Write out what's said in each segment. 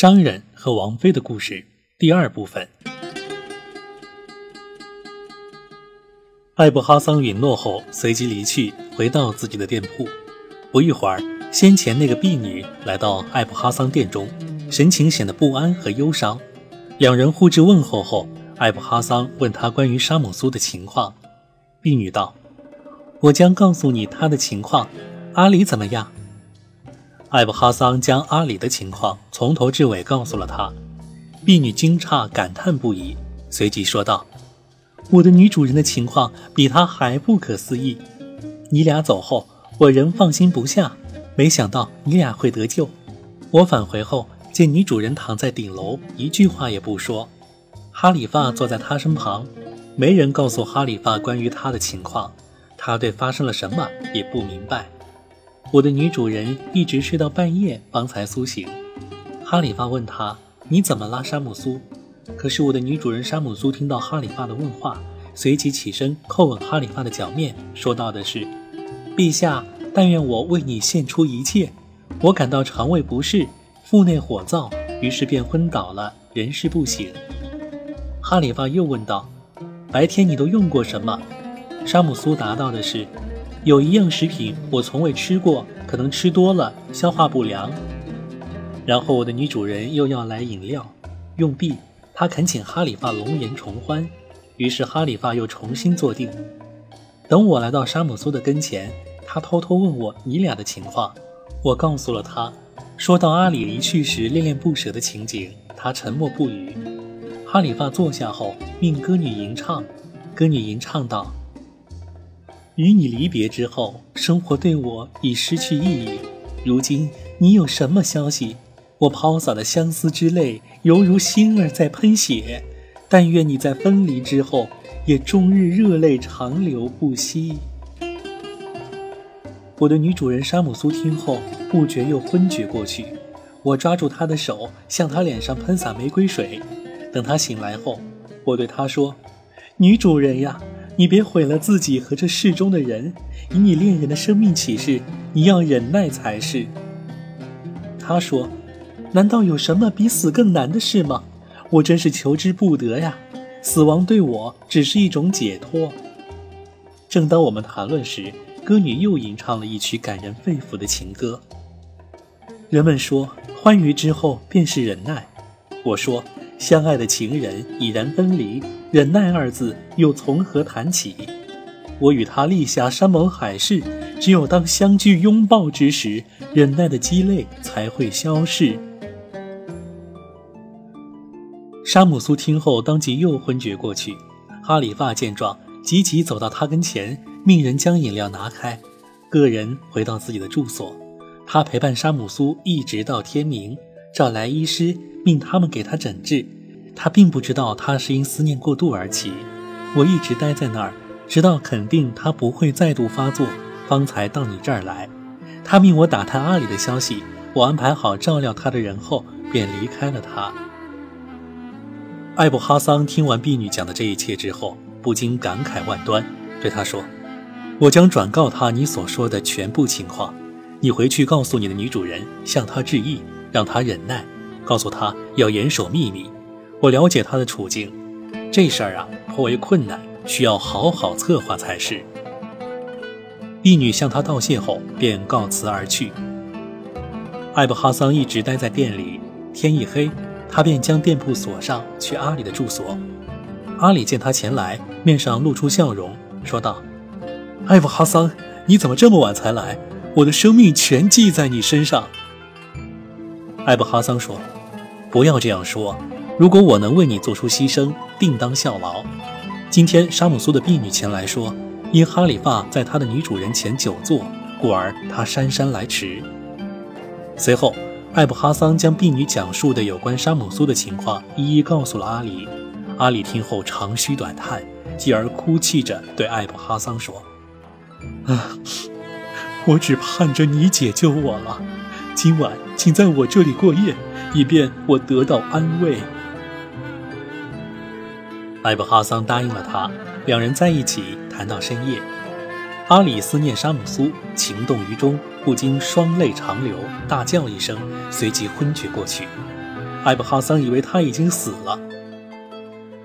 商人和王妃的故事第二部分。艾布哈桑允诺后，随即离去，回到自己的店铺。不一会儿，先前那个婢女来到艾布哈桑店中，神情显得不安和忧伤。两人互致问候后，艾布哈桑问他关于沙姆苏的情况。婢女道：“我将告诉你他的情况。阿里怎么样？”艾布哈桑将阿里的情况从头至尾告诉了他。婢女惊诧感叹不已，随即说道：“我的女主人的情况比他还不可思议。你俩走后，我仍放心不下，没想到你俩会得救。我返回后见女主人躺在顶楼，一句话也不说。哈里发坐在她身旁。”没人告诉哈里发关于他的情况，他对发生了什么也不明白。我的女主人一直睡到半夜方才苏醒。哈里发问他：“你怎么了，沙姆苏？”可是我的女主人沙姆苏听到哈里发的问话，随即起身叩吻哈里发的脚面，说道的是：“陛下，但愿我为你献出一切。我感到肠胃不适，腹内火燥，于是便昏倒了，人事不省。”哈里发又问道。白天你都用过什么？沙姆苏答道的是：“有一样食品我从未吃过，可能吃多了消化不良。”然后我的女主人又要来饮料，用毕，她恳请哈里发龙颜重欢，于是哈里发又重新坐定。等我来到沙姆苏的跟前，他偷偷问我你俩的情况，我告诉了他。说到阿里离去时恋恋不舍的情景，他沉默不语。哈里发坐下后，命歌女吟唱。歌女吟唱道：“与你离别之后，生活对我已失去意义。如今你有什么消息？我抛洒的相思之泪，犹如星儿在喷血。但愿你在分离之后，也终日热泪长流不息。”我的女主人沙姆苏听后，不觉又昏厥过去。我抓住她的手，向她脸上喷洒玫瑰水。等她醒来后，我对她说：“女主人呀，你别毁了自己和这世中的人。以你恋人的生命起誓，你要忍耐才是。”他说：“难道有什么比死更难的事吗？我真是求之不得呀！死亡对我只是一种解脱。”正当我们谈论时，歌女又吟唱了一曲感人肺腑的情歌。人们说，欢愉之后便是忍耐。我说。相爱的情人已然分离，忍耐二字又从何谈起？我与他立下山盟海誓，只有当相聚拥抱之时，忍耐的鸡肋才会消逝。沙姆苏听后，当即又昏厥过去。哈里发见状，急急走到他跟前，命人将饮料拿开，个人回到自己的住所。他陪伴沙姆苏一直到天明，找来医师。命他们给他诊治，他并不知道他是因思念过度而起。我一直待在那儿，直到肯定他不会再度发作，方才到你这儿来。他命我打探阿里的消息，我安排好照料他的人后，便离开了他。艾布哈桑听完婢女讲的这一切之后，不禁感慨万端，对他说：“我将转告他你所说的全部情况，你回去告诉你的女主人，向她致意，让她忍耐。”告诉他要严守秘密。我了解他的处境，这事儿啊颇为困难，需要好好策划才是。婢女向他道谢后，便告辞而去。艾布哈桑一直待在店里，天一黑，他便将店铺锁上，去阿里的住所。阿里见他前来，面上露出笑容，说道：“艾布哈桑，你怎么这么晚才来？我的生命全系在你身上。”艾布哈桑说。不要这样说。如果我能为你做出牺牲，定当效劳。今天沙姆苏的婢女前来说，因哈里发在他的女主人前久坐，故而他姗姗来迟。随后，艾布哈桑将婢女讲述的有关沙姆苏的情况一一告诉了阿里。阿里听后长吁短叹，继而哭泣着对艾布哈桑说：“啊，我只盼着你解救我了。今晚请在我这里过夜。”以便我得到安慰。艾布哈桑答应了他，两人在一起谈到深夜。阿里思念沙姆苏，情动于衷，不禁双泪长流，大叫一声，随即昏厥过去。艾布哈桑以为他已经死了。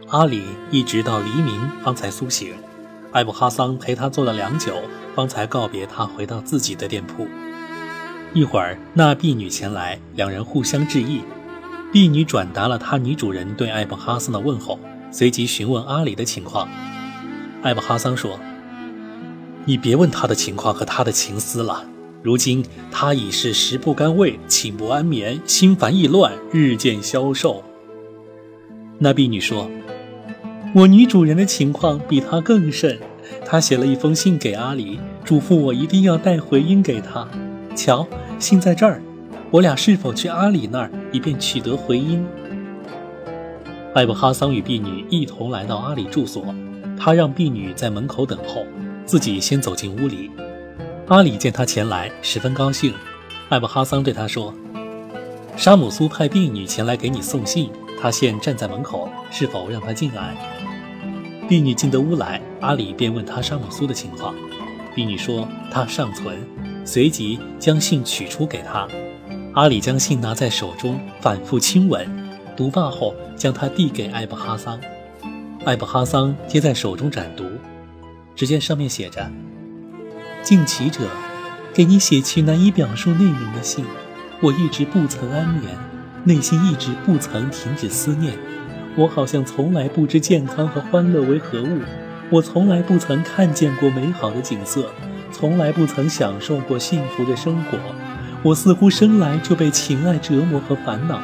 阿里一直到黎明方才苏醒，艾布哈桑陪他坐了良久，方才告别他，回到自己的店铺。一会儿，那婢女前来，两人互相致意。婢女转达了她女主人对艾布哈桑的问候，随即询问阿里的情况。艾布哈桑说：“你别问他的情况和他的情思了，如今他已是食不甘味，寝不安眠，心烦意乱，日渐消瘦。”那婢女说。我女主人的情况比他更甚，她写了一封信给阿里，嘱咐我一定要带回音给他。瞧，信在这儿，我俩是否去阿里那儿，以便取得回音？艾布哈桑与婢女一同来到阿里住所，他让婢女在门口等候，自己先走进屋里。阿里见他前来，十分高兴。艾布哈桑对他说：“沙姆苏派婢女前来给你送信，他现站在门口，是否让他进来？”婢女进得屋来，阿里便问她沙姆苏的情况。婢女说他尚存，随即将信取出给他。阿里将信拿在手中，反复亲吻，读罢后将它递给艾布哈桑。艾布哈桑接在手中展读，只见上面写着：“敬启者，给你写去难以表述内容的信，我一直不曾安眠，内心一直不曾停止思念。”我好像从来不知健康和欢乐为何物，我从来不曾看见过美好的景色，从来不曾享受过幸福的生活。我似乎生来就被情爱折磨和烦恼。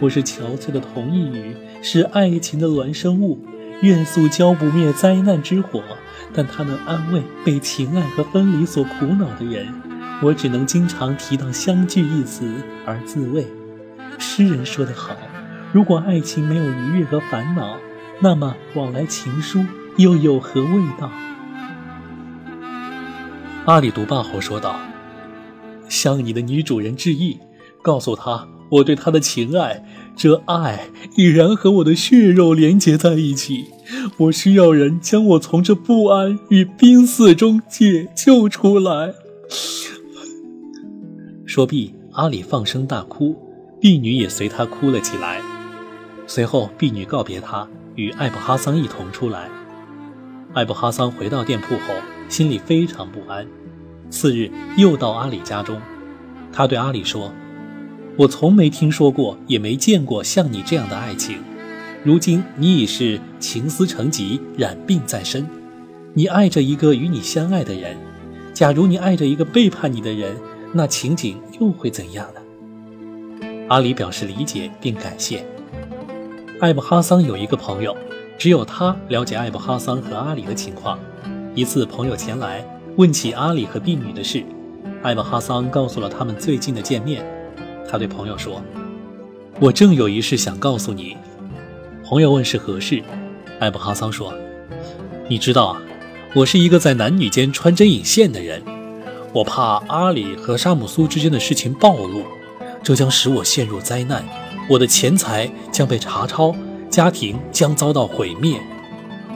我是憔悴的同义语，是爱情的孪生物。愿速浇不灭灾难之火，但它能安慰被情爱和分离所苦恼的人。我只能经常提到相聚一词而自慰。诗人说得好。如果爱情没有愉悦和烦恼，那么往来情书又有何味道？阿里读罢后说道：“向你的女主人致意，告诉她我对她的情爱，这爱已然和我的血肉连结在一起。我需要人将我从这不安与濒死中解救出来。”说毕，阿里放声大哭，婢女也随他哭了起来。随后，婢女告别他，与艾布哈桑一同出来。艾布哈桑回到店铺后，心里非常不安。次日，又到阿里家中，他对阿里说：“我从没听说过，也没见过像你这样的爱情。如今你已是情思成疾，染病在身。你爱着一个与你相爱的人，假如你爱着一个背叛你的人，那情景又会怎样呢？”阿里表示理解并感谢。艾布哈桑有一个朋友，只有他了解艾布哈桑和阿里的情况。一次，朋友前来问起阿里和婢女的事，艾布哈桑告诉了他们最近的见面。他对朋友说：“我正有一事想告诉你。”朋友问是何事，艾布哈桑说：“你知道啊，我是一个在男女间穿针引线的人，我怕阿里和沙姆苏之间的事情暴露，这将使我陷入灾难。”我的钱财将被查抄，家庭将遭到毁灭。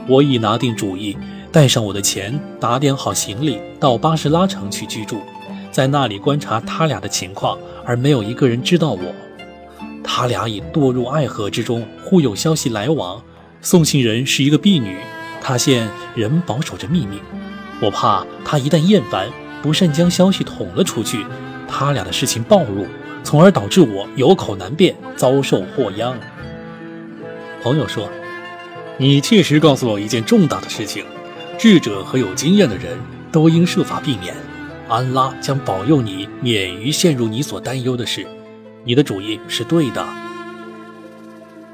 我已拿定主意，带上我的钱，打点好行李，到巴士拉城去居住，在那里观察他俩的情况，而没有一个人知道我。他俩已堕入爱河之中，互有消息来往。送信人是一个婢女，她现仍保守着秘密。我怕她一旦厌烦，不慎将消息捅了出去，他俩的事情暴露。从而导致我有口难辩，遭受祸殃。朋友说：“你确实告诉我一件重大的事情，智者和有经验的人都应设法避免。安拉将保佑你免于陷入你所担忧的事。你的主意是对的。”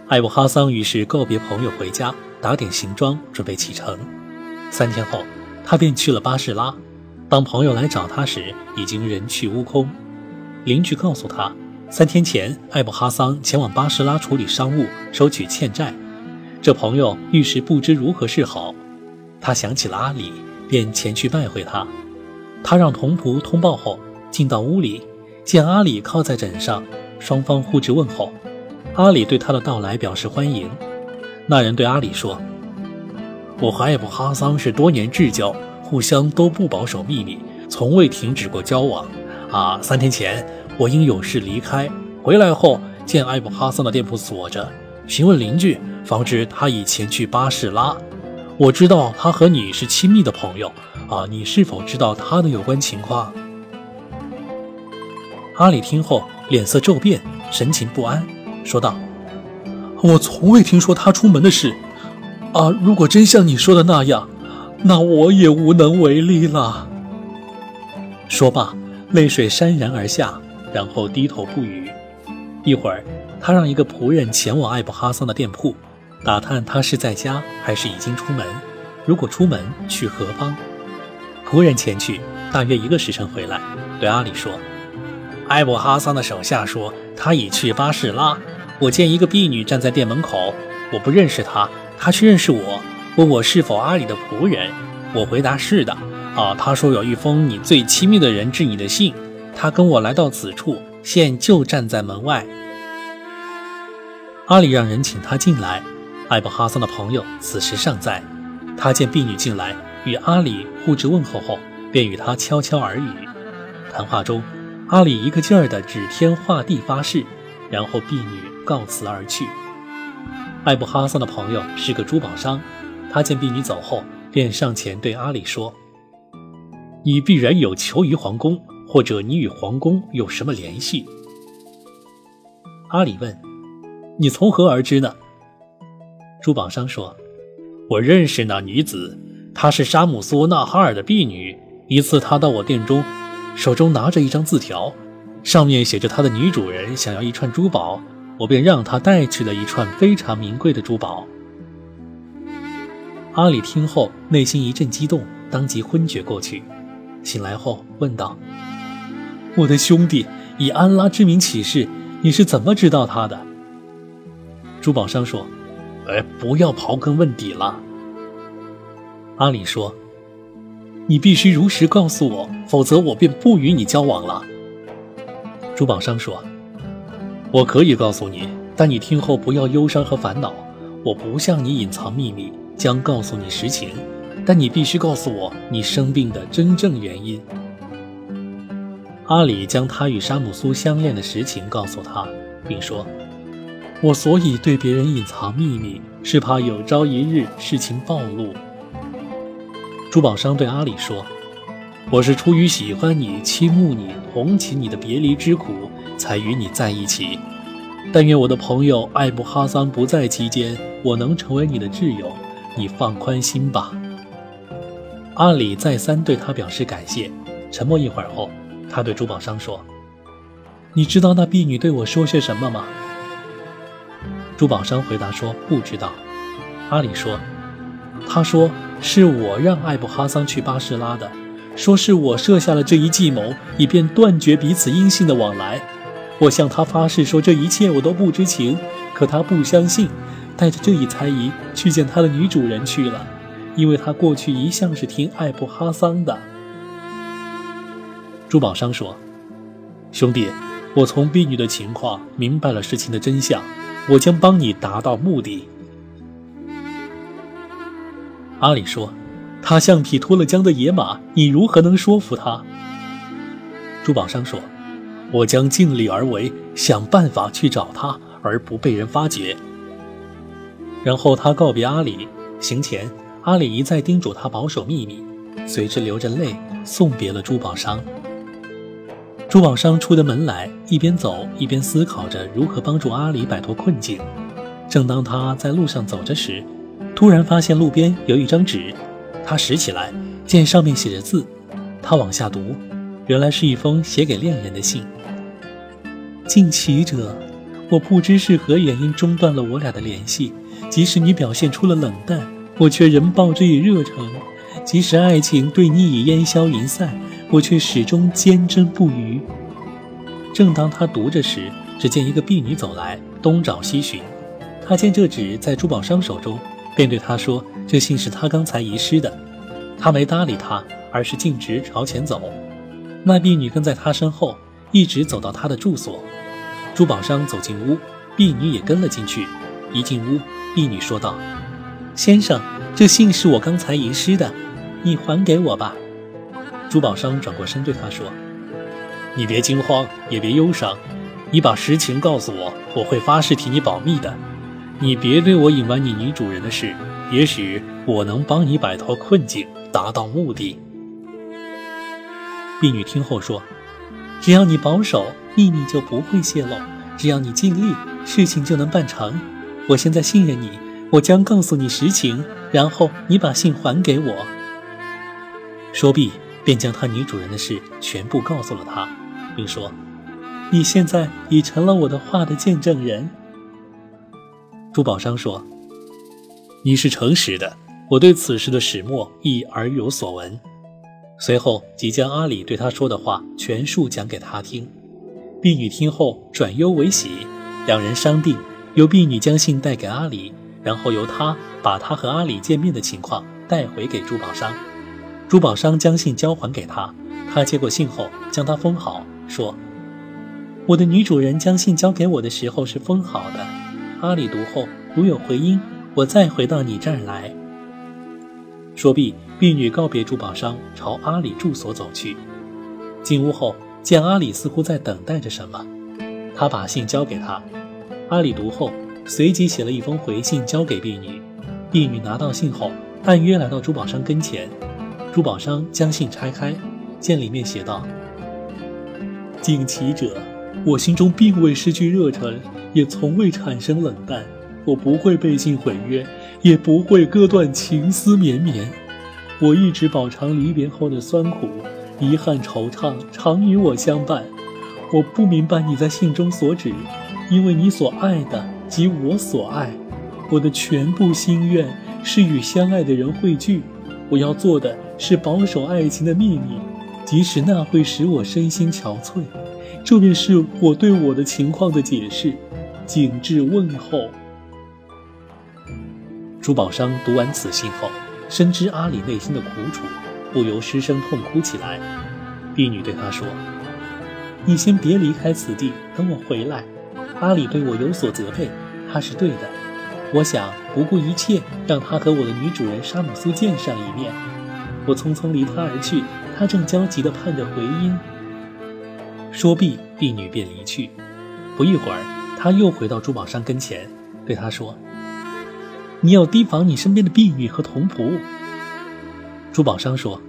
艾布哈桑于是告别朋友回家，打点行装，准备启程。三天后，他便去了巴士拉。当朋友来找他时，已经人去屋空。邻居告诉他，三天前艾布哈桑前往巴士拉处理商务，收取欠债。这朋友一时不知如何是好，他想起了阿里，便前去拜会他。他让童仆通报后，进到屋里，见阿里靠在枕上，双方互致问候。阿里对他的到来表示欢迎。那人对阿里说：“我和艾布哈桑是多年至交，互相都不保守秘密，从未停止过交往。”啊，三天前我因有事离开，回来后见艾布哈桑的店铺锁着，询问邻居，方知他已前去巴士拉。我知道他和你是亲密的朋友啊，你是否知道他的有关情况？”阿里听后脸色骤变，神情不安，说道：“我从未听说他出门的事。啊，如果真像你说的那样，那我也无能为力了。”说罢，泪水潸然而下，然后低头不语。一会儿，他让一个仆人前往艾布哈桑的店铺，打探他是在家还是已经出门。如果出门，去何方？仆人前去，大约一个时辰回来，对阿里说。艾布哈桑的手下说：“他已去巴士拉。我见一个婢女站在店门口，我不认识她，她却认识我，问我是否阿里的仆人。我回答是的。啊，他说有一封你最亲密的人致你的信，他跟我来到此处，现就站在门外。”阿里让人请他进来。艾布哈桑的朋友此时尚在，他见婢女进来，与阿里互致问候后，便与他悄悄耳语。谈话中。阿里一个劲儿地指天画地发誓，然后婢女告辞而去。艾布哈桑的朋友是个珠宝商，他见婢女走后，便上前对阿里说：“你必然有求于皇宫，或者你与皇宫有什么联系？”阿里问：“你从何而知呢？”珠宝商说：“我认识那女子，她是沙姆苏纳哈尔的婢女。一次，她到我店中。”手中拿着一张字条，上面写着她的女主人想要一串珠宝，我便让她带去了一串非常名贵的珠宝。阿里听后内心一阵激动，当即昏厥过去。醒来后问道：“我的兄弟，以安拉之名起誓，你是怎么知道他的？”珠宝商说：“哎，不要刨根问底了。”阿里说。你必须如实告诉我，否则我便不与你交往了。”珠宝商说，“我可以告诉你，但你听后不要忧伤和烦恼。我不向你隐藏秘密，将告诉你实情，但你必须告诉我你生病的真正原因。”阿里将他与沙姆苏相恋的实情告诉他，并说：“我所以对别人隐藏秘密，是怕有朝一日事情暴露。”珠宝商对阿里说：“我是出于喜欢你、倾慕你、同情你的别离之苦，才与你在一起。但愿我的朋友艾布哈桑不在期间，我能成为你的挚友。你放宽心吧。”阿里再三对他表示感谢。沉默一会儿后，他对珠宝商说：“你知道那婢女对我说些什么吗？”珠宝商回答说：“不知道。”阿里说：“他说。”是我让艾布哈桑去巴士拉的，说是我设下了这一计谋，以便断绝彼此音信的往来。我向他发誓说这一切我都不知情，可他不相信，带着这一猜疑去见他的女主人去了，因为他过去一向是听艾布哈桑的。珠宝商说：“兄弟，我从婢女的情况明白了事情的真相，我将帮你达到目的。”阿里说：“他像匹脱了缰的野马，你如何能说服他？”珠宝商说：“我将尽力而为，想办法去找他，而不被人发觉。”然后他告别阿里，行前，阿里一再叮嘱他保守秘密，随之流着泪送别了珠宝商。珠宝商出得门来，一边走一边思考着如何帮助阿里摆脱困境。正当他在路上走着时，突然发现路边有一张纸，他拾起来，见上面写着字，他往下读，原来是一封写给恋人的信。近期者，我不知是何原因中断了我俩的联系，即使你表现出了冷淡，我却仍抱之以热诚；即使爱情对你已烟消云散，我却始终坚贞不渝。正当他读着时，只见一个婢女走来，东找西寻，他见这纸在珠宝商手中。便对他说：“这信是他刚才遗失的。”他没搭理他，而是径直朝前走。那婢女跟在他身后，一直走到他的住所。珠宝商走进屋，婢女也跟了进去。一进屋，婢女说道：“先生，这信是我刚才遗失的，你还给我吧。”珠宝商转过身对他说：“你别惊慌，也别忧伤，你把实情告诉我，我会发誓替你保密的。你别对我隐瞒你女主人的事，也许我能帮你摆脱困境，达到目的。”婢女听后说：“只要你保守，秘密就不会泄露；只要你尽力，事情就能办成。我现在信任你，我将告诉你实情，然后你把信还给我。”说毕，便将他女主人的事全部告诉了他，并说：“你现在已成了我的话的见证人。”珠宝商说：“你是诚实的，我对此事的始末亦耳有所闻。”随后即将阿里对他说的话全数讲给他听。婢女听后转忧为喜，两人商定，由婢女将信带给阿里，然后由他把他和阿里见面的情况带回给珠宝商。珠宝商将信交还给他，他接过信后将它封好，说：“我的女主人将信交给我的时候是封好的。阿里读后如有回音，我再回到你这儿来。”说毕，婢女告别珠宝商，朝阿里住所走去。进屋后，见阿里似乎在等待着什么，他把信交给他。阿里读后，随即写了一封回信交给婢女。婢女拿到信后，按约来到珠宝商跟前。珠宝商将信拆开，见里面写道：“敬启者，我心中并未失去热忱，也从未产生冷淡。我不会背信毁约，也不会割断情丝绵绵。我一直饱尝离别后的酸苦，遗憾惆怅常与我相伴。我不明白你在信中所指，因为你所爱的即我所爱。我的全部心愿是与相爱的人汇聚。我要做的。”是保守爱情的秘密，即使那会使我身心憔悴。这便是我对我的情况的解释。谨致问候。珠宝商读完此信后，深知阿里内心的苦楚，不由失声痛哭起来。婢女对他说：“你先别离开此地，等我回来。阿里对我有所责备，他是对的。我想不顾一切，让他和我的女主人沙姆苏见上一面。”我匆匆离他而去，他正焦急地盼着回音。说毕，婢女便离去。不一会儿，他又回到珠宝商跟前，对他说：“你要提防你身边的婢女和童仆。”珠宝商说：“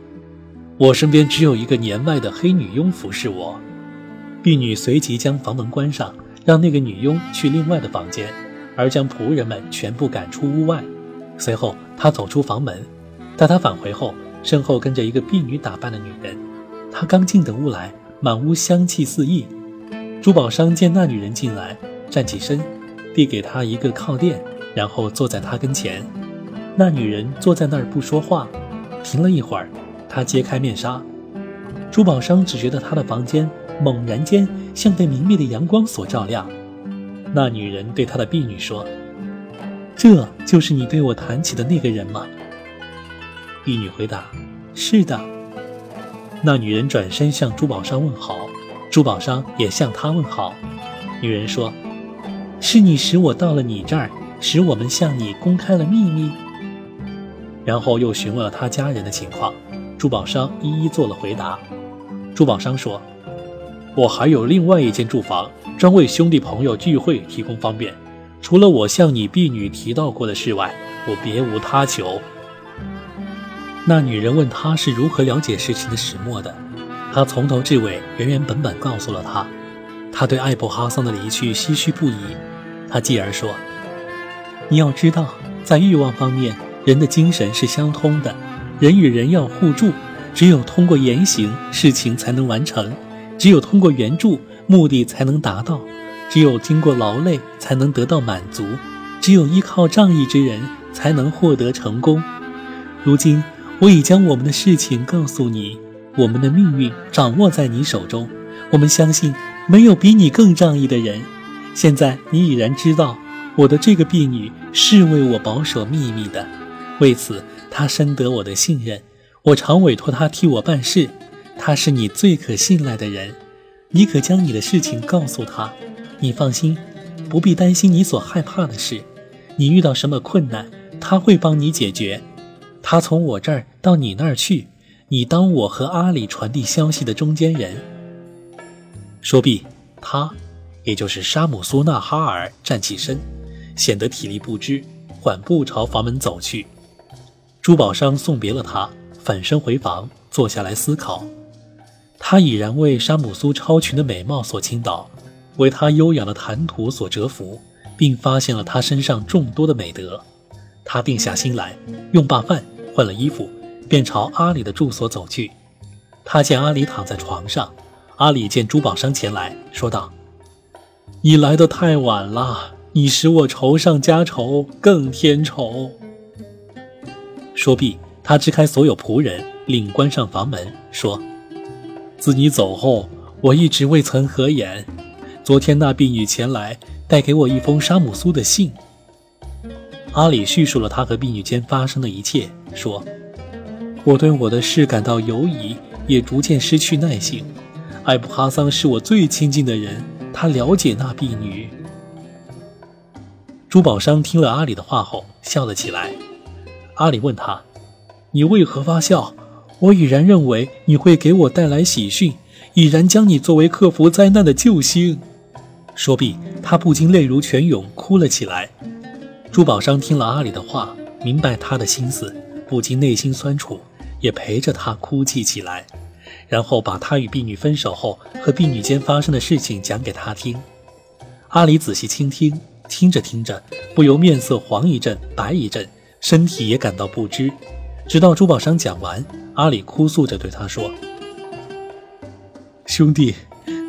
我身边只有一个年迈的黑女佣服侍我。”婢女随即将房门关上，让那个女佣去另外的房间，而将仆人们全部赶出屋外。随后，他走出房门，待他返回后。身后跟着一个婢女打扮的女人，她刚进的屋来，满屋香气四溢。珠宝商见那女人进来，站起身，递给她一个靠垫，然后坐在她跟前。那女人坐在那儿不说话，停了一会儿，她揭开面纱。珠宝商只觉得他的房间猛然间像被明媚的阳光所照亮。那女人对他的婢女说：“这就是你对我谈起的那个人吗？”婢女回答：“是的。”那女人转身向珠宝商问好，珠宝商也向她问好。女人说：“是你使我到了你这儿，使我们向你公开了秘密。”然后又询问了他家人的情况，珠宝商一一做了回答。珠宝商说：“我还有另外一间住房，专为兄弟朋友聚会提供方便。除了我向你婢女提到过的事外，我别无他求。”那女人问他是如何了解事情的始末的，他从头至尾原原本本告诉了他。他对艾布哈桑的离去唏嘘不已。他继而说：“你要知道，在欲望方面，人的精神是相通的。人与人要互助，只有通过言行，事情才能完成；只有通过援助，目的才能达到；只有经过劳累，才能得到满足；只有依靠仗义之人，才能获得成功。如今。”我已将我们的事情告诉你，我们的命运掌握在你手中。我们相信没有比你更仗义的人。现在你已然知道，我的这个婢女是为我保守秘密的，为此她深得我的信任。我常委托她替我办事，他是你最可信赖的人。你可将你的事情告诉他。你放心，不必担心你所害怕的事。你遇到什么困难，他会帮你解决。他从我这儿到你那儿去，你当我和阿里传递消息的中间人。说毕，他也就是沙姆苏纳哈尔站起身，显得体力不支，缓步朝房门走去。珠宝商送别了他，返身回房，坐下来思考。他已然为沙姆苏超群的美貌所倾倒，为他优雅的谈吐所折服，并发现了他身上众多的美德。他定下心来，用罢饭，换了衣服，便朝阿里的住所走去。他见阿里躺在床上，阿里见珠宝商前来，说道：“你来的太晚了，你使我愁上加愁，更添愁。”说毕，他支开所有仆人，另关上房门，说：“自你走后，我一直未曾合眼。昨天那婢女前来，带给我一封沙姆苏的信。”阿里叙述了他和婢女间发生的一切，说：“我对我的事感到犹疑，也逐渐失去耐性。艾布哈桑是我最亲近的人，他了解那婢女。”珠宝商听了阿里的话后，笑了起来。阿里问他：“你为何发笑？我已然认为你会给我带来喜讯，已然将你作为克服灾难的救星。”说毕，他不禁泪如泉涌，哭了起来。珠宝商听了阿里的话，明白他的心思，不禁内心酸楚，也陪着他哭泣起来。然后把他与婢女分手后和婢女间发生的事情讲给他听。阿里仔细倾听，听着听着，不由面色黄一阵，白一阵。身体也感到不支，直到珠宝商讲完，阿里哭诉着对他说：“兄弟，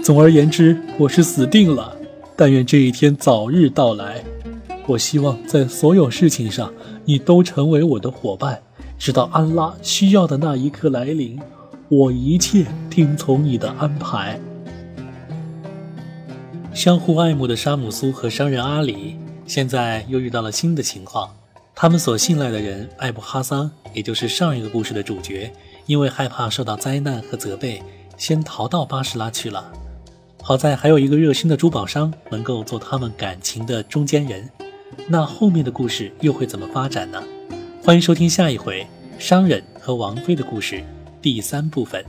总而言之，我是死定了。但愿这一天早日到来。我希望在所有事情上，你都成为我的伙伴，直到安拉需要的那一刻来临。我一切听从你的安排。”相互爱慕的沙姆苏和商人阿里，现在又遇到了新的情况。他们所信赖的人艾布哈桑，也就是上一个故事的主角，因为害怕受到灾难和责备，先逃到巴士拉去了。好在还有一个热心的珠宝商能够做他们感情的中间人。那后面的故事又会怎么发展呢？欢迎收听下一回商人和王妃的故事第三部分。